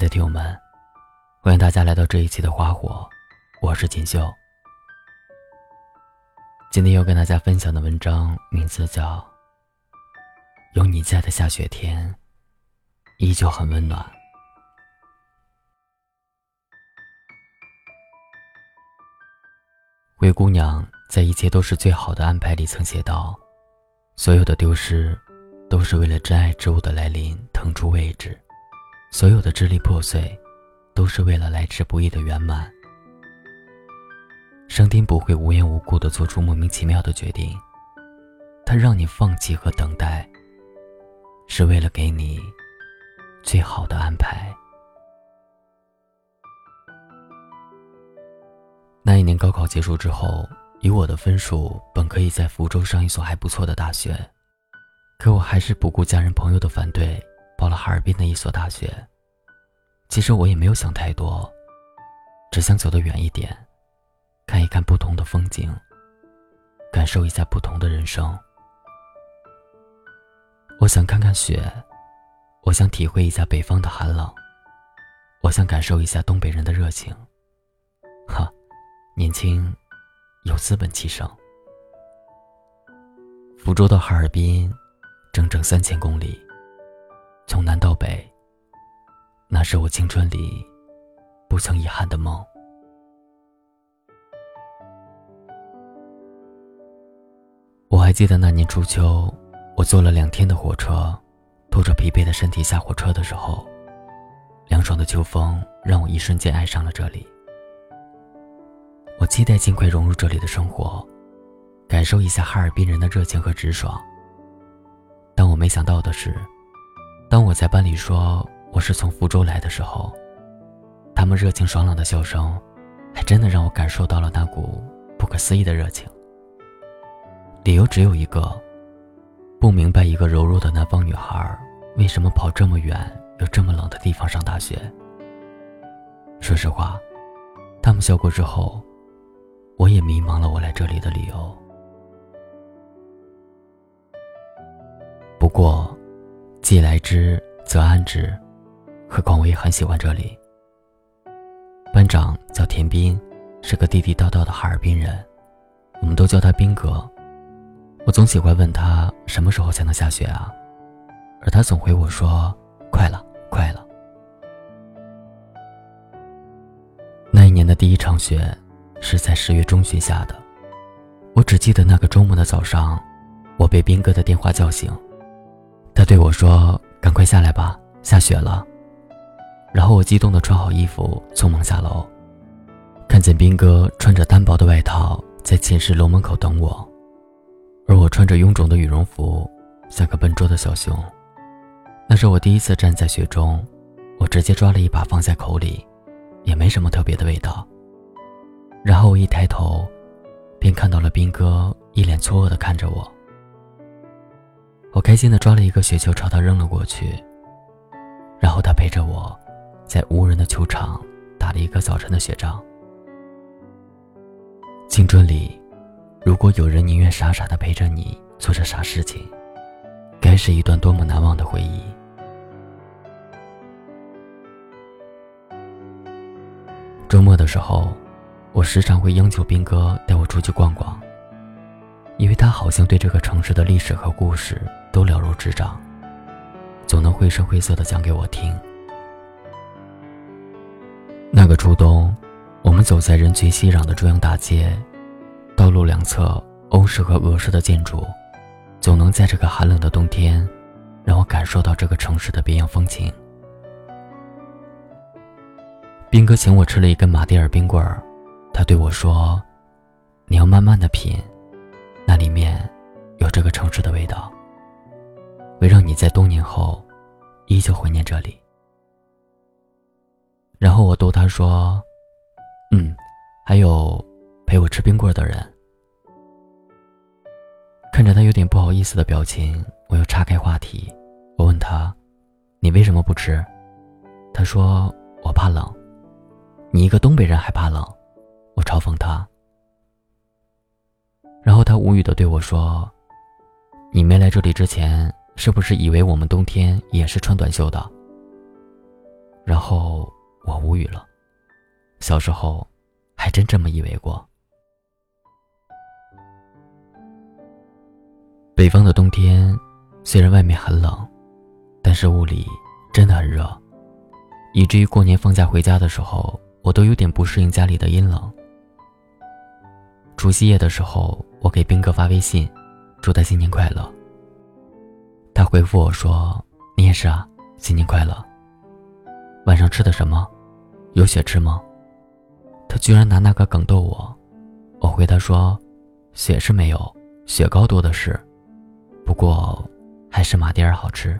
的听友们，欢迎大家来到这一期的花火，我是锦绣。今天要跟大家分享的文章名字叫《有你在的下雪天，依旧很温暖》。灰姑娘在《一切都是最好的安排》里曾写道：“所有的丢失，都是为了真爱之物的来临腾出位置；所有的支离破碎，都是为了来之不易的圆满。上天不会无缘无故的做出莫名其妙的决定，他让你放弃和等待，是为了给你最好的安排。”那一年高考结束之后，以我的分数，本可以在福州上一所还不错的大学，可我还是不顾家人朋友的反对，报了哈尔滨的一所大学。其实我也没有想太多，只想走得远一点，看一看不同的风景，感受一下不同的人生。我想看看雪，我想体会一下北方的寒冷，我想感受一下东北人的热情。哈。年轻，有资本气盛。福州到哈尔滨，整整三千公里，从南到北。那是我青春里不曾遗憾的梦。我还记得那年初秋，我坐了两天的火车，拖着疲惫的身体下火车的时候，凉爽的秋风让我一瞬间爱上了这里。我期待尽快融入这里的生活，感受一下哈尔滨人的热情和直爽。但我没想到的是，当我在班里说我是从福州来的时候，他们热情爽朗的笑声，还真的让我感受到了那股不可思议的热情。理由只有一个：不明白一个柔弱的南方女孩为什么跑这么远又这么冷的地方上大学。说实话，他们笑过之后。我也迷茫了，我来这里的理由。不过，既来之则安之，何况我也很喜欢这里。班长叫田斌，是个地地道道的哈尔滨人，我们都叫他斌哥。我总喜欢问他什么时候才能下雪啊，而他总回我说：“快了，快了。”那一年的第一场雪。是在十月中旬下的，我只记得那个周末的早上，我被斌哥的电话叫醒，他对我说：“赶快下来吧，下雪了。”然后我激动地穿好衣服，匆忙下楼，看见兵哥穿着单薄的外套在寝室楼门口等我，而我穿着臃肿的羽绒服，像个笨拙的小熊。那是我第一次站在雪中，我直接抓了一把放在口里，也没什么特别的味道。然后我一抬头，便看到了兵哥一脸错愕的看着我。我开心的抓了一个雪球朝他扔了过去，然后他陪着我，在无人的球场打了一个早晨的雪仗。青春里，如果有人宁愿傻傻的陪着你做着傻事情，该是一段多么难忘的回忆。周末的时候。我时常会央求斌哥带我出去逛逛，因为他好像对这个城市的历史和故事都了如指掌，总能绘声绘色的讲给我听。那个初冬，我们走在人群熙攘的中央大街，道路两侧欧式和俄式的建筑，总能在这个寒冷的冬天，让我感受到这个城市的别样风情。兵哥请我吃了一根马迭尔冰棍儿。他对我说：“你要慢慢的品，那里面有这个城市的味道，会让你在多年后依旧怀念这里。”然后我逗他说：“嗯，还有陪我吃冰棍的人。”看着他有点不好意思的表情，我又岔开话题，我问他：“你为什么不吃？”他说：“我怕冷。”你一个东北人还怕冷？我嘲讽他，然后他无语的对我说：“你没来这里之前，是不是以为我们冬天也是穿短袖的？”然后我无语了。小时候，还真这么以为过。北方的冬天，虽然外面很冷，但是屋里真的很热，以至于过年放假回家的时候，我都有点不适应家里的阴冷。除夕夜的时候，我给兵哥发微信，祝他新年快乐。他回复我说：“你也是啊，新年快乐。”晚上吃的什么？有血吃吗？他居然拿那个梗逗我。我回他说：“血是没有，雪糕多的是。不过，还是马迭尔好吃。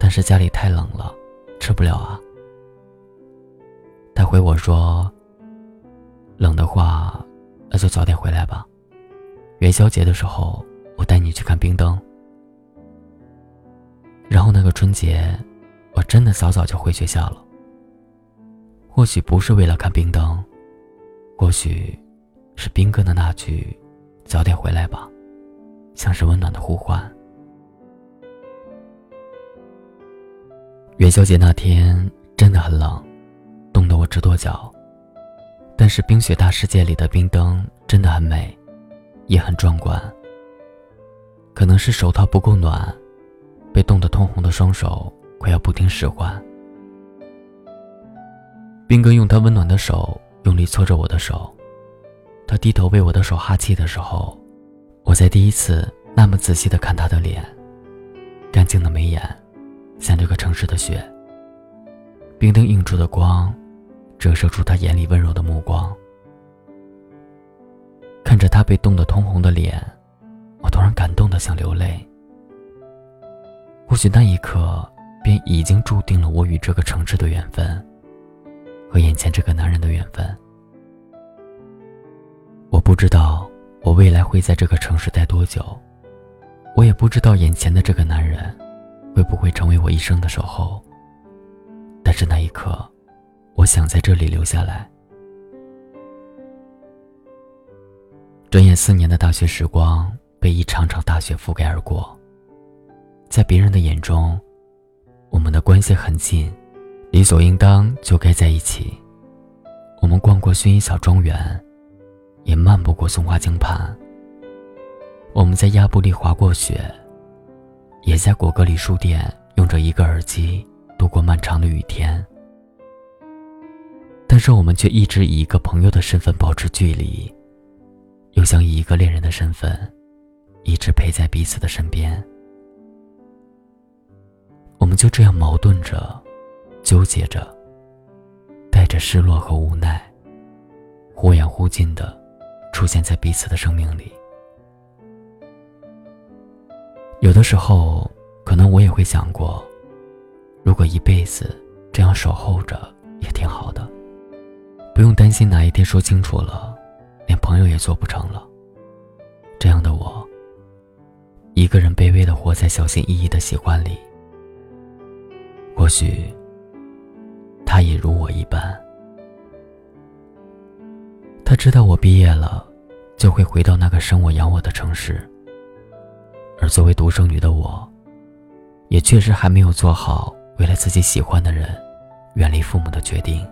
但是家里太冷了，吃不了啊。”他回我说：“冷的话，那就早点回来吧。元宵节的时候，我带你去看冰灯。那个春节。”我真的早早就回学校了。或许不是为了看冰灯，或许是兵哥的那句“早点回来吧”，像是温暖的呼唤。元宵节那天真的很冷，冻得我直跺脚。但是冰雪大世界里的冰灯真的很美，也很壮观。可能是手套不够暖，被冻得通红的双手。快要不听使唤。兵哥用他温暖的手用力搓着我的手，他低头为我的手哈气的时候，我在第一次那么仔细的看他的脸，干净的眉眼，像这个城市的雪。冰灯映出的光，折射出他眼里温柔的目光。看着他被冻得通红的脸，我突然感动的想流泪。或许那一刻。便已经注定了我与这个城市的缘分，和眼前这个男人的缘分。我不知道我未来会在这个城市待多久，我也不知道眼前的这个男人会不会成为我一生的守候。但是那一刻，我想在这里留下来。转眼四年的大学时光被一场场大雪覆盖而过，在别人的眼中。我们的关系很近，理所应当就该在一起。我们逛过薰衣草庄园，也漫步过松花江畔。我们在亚布力滑过雪，也在果戈里书店用着一个耳机度过漫长的雨天。但是我们却一直以一个朋友的身份保持距离，又想以一个恋人的身份，一直陪在彼此的身边。我们就这样矛盾着，纠结着，带着失落和无奈，忽远忽近的出现在彼此的生命里。有的时候，可能我也会想过，如果一辈子这样守候着，也挺好的，不用担心哪一天说清楚了，连朋友也做不成了。这样的我，一个人卑微的活在小心翼翼的喜欢里。或许，他也如我一般。他知道我毕业了，就会回到那个生我养我的城市。而作为独生女的我，也确实还没有做好为了自己喜欢的人，远离父母的决定。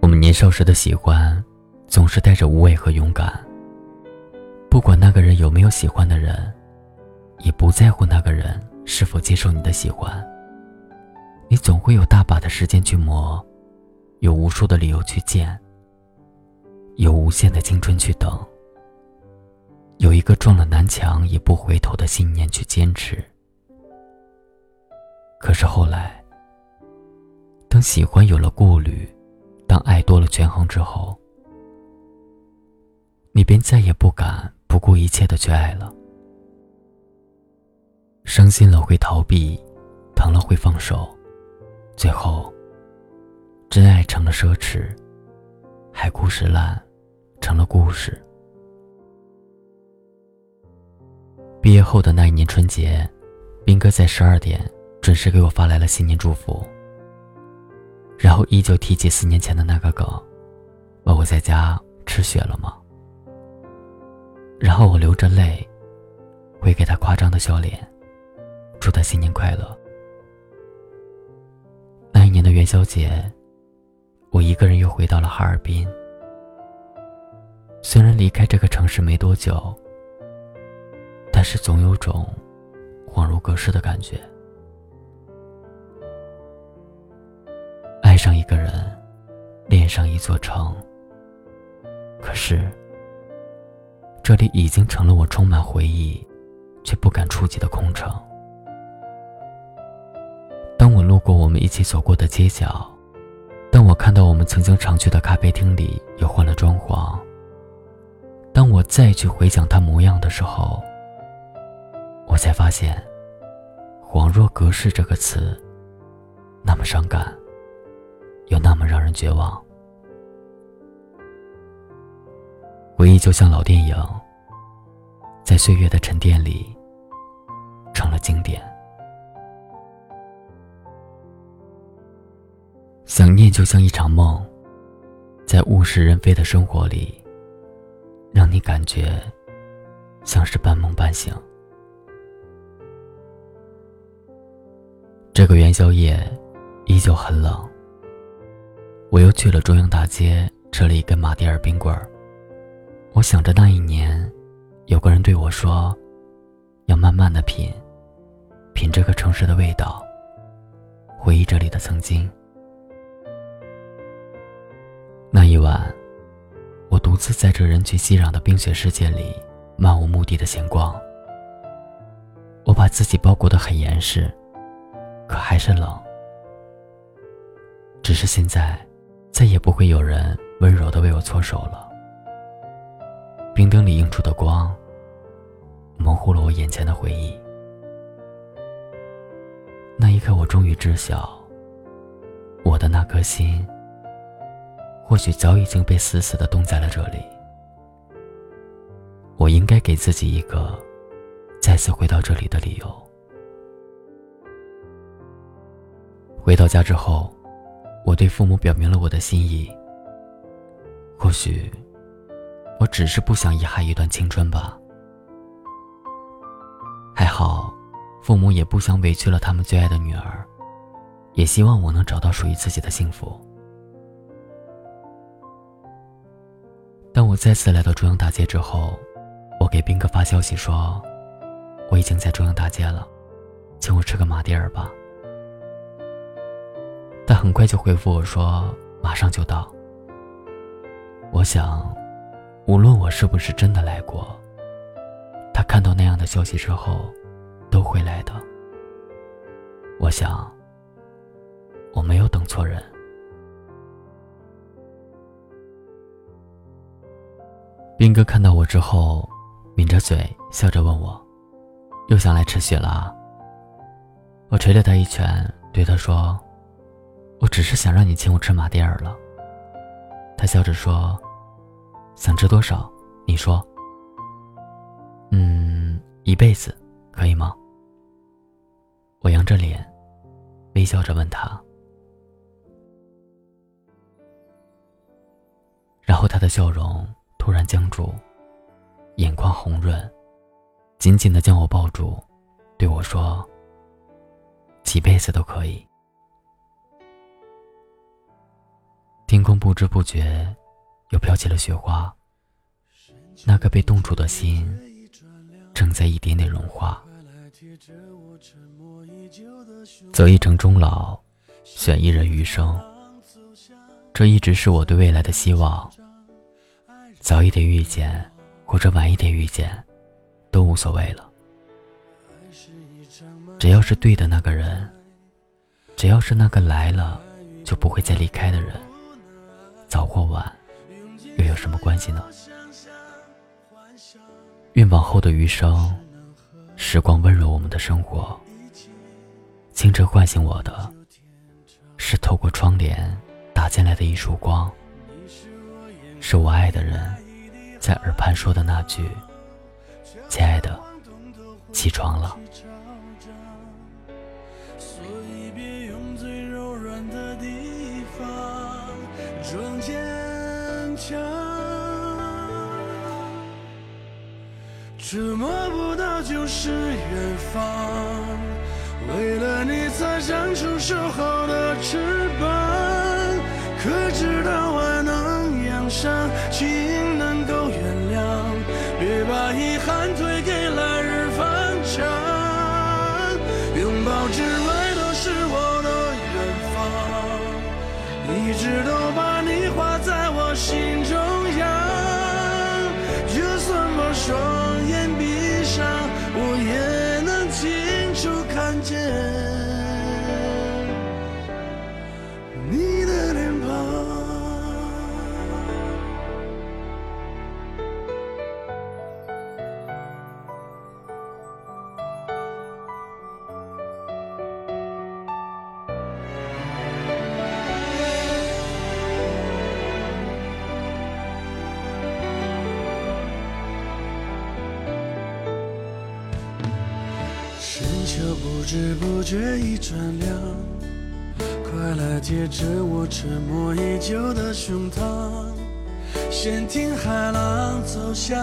我们年少时的喜欢，总是带着无畏和勇敢。不管那个人有没有喜欢的人，也不在乎那个人。是否接受你的喜欢？你总会有大把的时间去磨，有无数的理由去见，有无限的青春去等，有一个撞了南墙也不回头的信念去坚持。可是后来，当喜欢有了顾虑，当爱多了权衡之后，你便再也不敢不顾一切的去爱了。伤心了会逃避，疼了会放手，最后，真爱成了奢侈，海枯石烂，成了故事。毕业后的那一年春节，斌哥在十二点准时给我发来了新年祝福，然后依旧提起四年前的那个梗，问我在家吃雪了吗？然后我流着泪，回给他夸张的笑脸。祝他新年快乐。那一年的元宵节，我一个人又回到了哈尔滨。虽然离开这个城市没多久，但是总有种恍如隔世的感觉。爱上一个人，恋上一座城。可是，这里已经成了我充满回忆，却不敢触及的空城。过我们一起走过的街角，当我看到我们曾经常去的咖啡厅里又换了装潢，当我再去回想它模样的时候，我才发现，“恍若隔世”这个词，那么伤感，又那么让人绝望。回忆就像老电影，在岁月的沉淀里，成了经典。想念就像一场梦，在物是人非的生活里，让你感觉像是半梦半醒。这个元宵夜依旧很冷，我又去了中央大街，吃了一根马迭尔冰棍儿。我想着那一年，有个人对我说：“要慢慢的品，品这个城市的味道，回忆这里的曾经。”那一晚，我独自在这人群熙攘的冰雪世界里漫无目的的闲逛。我把自己包裹得很严实，可还是冷。只是现在，再也不会有人温柔的为我搓手了。冰灯里映出的光，模糊了我眼前的回忆。那一刻，我终于知晓，我的那颗心，或许早已经被死死的冻在了这里。我应该给自己一个再次回到这里的理由。回到家之后，我对父母表明了我的心意。或许。我只是不想遗憾一段青春吧。还好，父母也不想委屈了他们最爱的女儿，也希望我能找到属于自己的幸福。再次来到中央大街之后，我给斌哥发消息说，我已经在中央大街了，请我吃个马迭尔吧。他很快就回复我说，马上就到。我想。无论我是不是真的来过，他看到那样的消息之后，都会来的。我想，我没有等错人。兵哥看到我之后，抿着嘴笑着问我：“又想来吃雪了？”我捶了他一拳，对他说：“我只是想让你请我吃马迭尔了。”他笑着说。想吃多少？你说。嗯，一辈子，可以吗？我扬着脸，微笑着问他。然后他的笑容突然僵住，眼眶红润，紧紧的将我抱住，对我说：“几辈子都可以。”天空不知不觉。又飘起了雪花，那颗被冻住的心，正在一点点融化。择一城终老，选一人余生，这一直是我对未来的希望。早一点遇见，或者晚一点遇见，都无所谓了。只要是对的那个人，只要是那个来了就不会再离开的人，早或晚。又有什么关系呢？愿往后的余生，时光温柔我们的生活。清澈唤醒我的，是透过窗帘打进来的一束光，是我爱的人在耳畔说的那句：“亲爱的，起床了。”这摸不到就是远方，为了你才长出守候的翅膀，可知道知道吗？不知不觉已转凉，快来贴着我沉默已久的胸膛。先听海浪走向，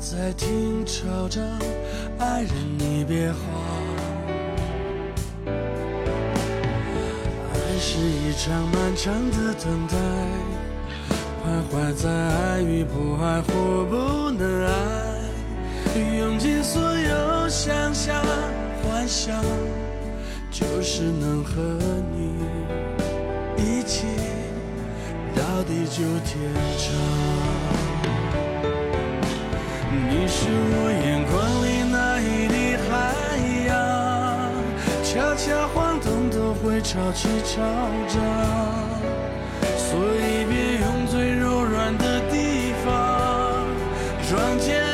再听潮涨，爱人你别慌。爱是一场漫长的等待，徘徊在爱与不爱或不能爱。用尽所有想象幻想，就是能和你一起到地久天长。你是我眼眶里那一滴海洋，悄悄晃动都会潮起潮涨，所以别用最柔软的地方装坚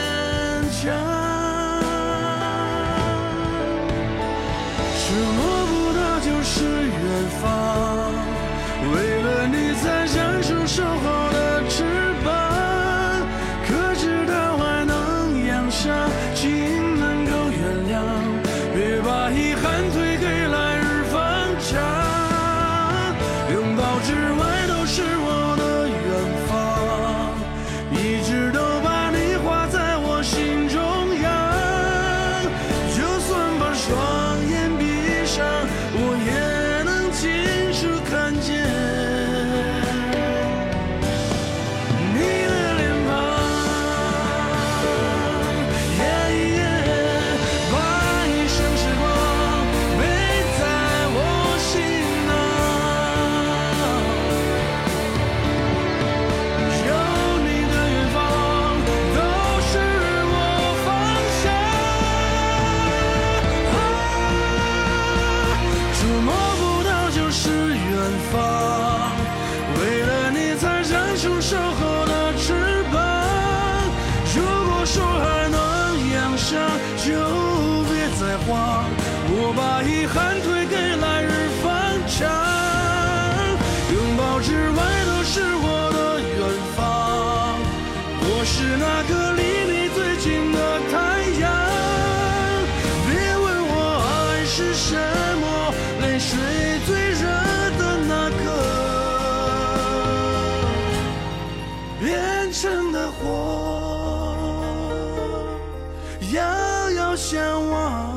最热的那个，变成了火，遥遥相望。